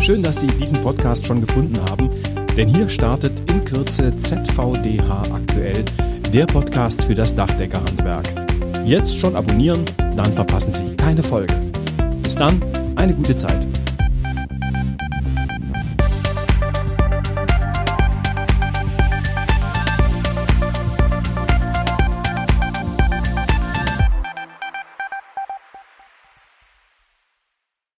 Schön, dass Sie diesen Podcast schon gefunden haben, denn hier startet in Kürze ZVDH aktuell, der Podcast für das Dachdeckerhandwerk. Jetzt schon abonnieren, dann verpassen Sie keine Folge. Bis dann, eine gute Zeit.